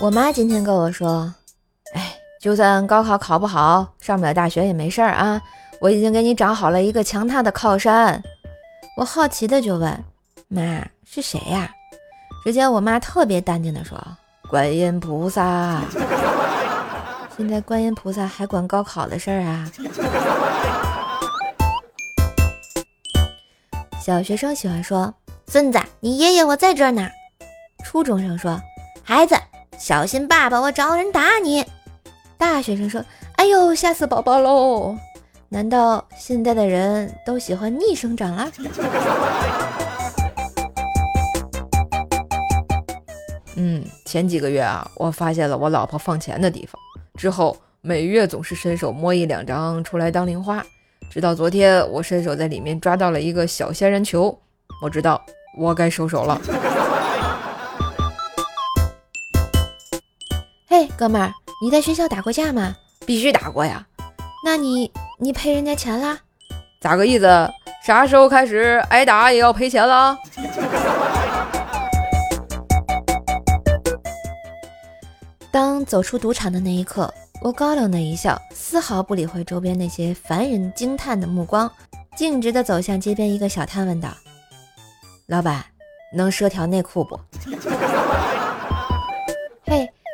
我妈今天跟我说：“哎，就算高考考不好，上不了大学也没事儿啊，我已经给你找好了一个强大的靠山。”我好奇的就问：“妈，是谁呀？”只见我妈特别淡定的说：“观音菩萨。”现在观音菩萨还管高考的事儿啊？小学生喜欢说：“孙子，你爷爷我在这儿呢。”初中生说：“孩子。”小心，爸爸，我找人打你！大学生说：“哎呦，吓死宝宝喽！”难道现在的人都喜欢逆生长了？嗯，前几个月啊，我发现了我老婆放钱的地方，之后每月总是伸手摸一两张出来当零花，直到昨天我伸手在里面抓到了一个小仙人球，我知道我该收手了。嘿，哥们儿，你在学校打过架吗？必须打过呀。那你你赔人家钱啦？咋个意思？啥时候开始挨打也要赔钱了？当走出赌场的那一刻，我高冷的一笑，丝毫不理会周边那些凡人惊叹的目光，径直的走向街边一个小摊，问道：“老板，能赊条内裤不？”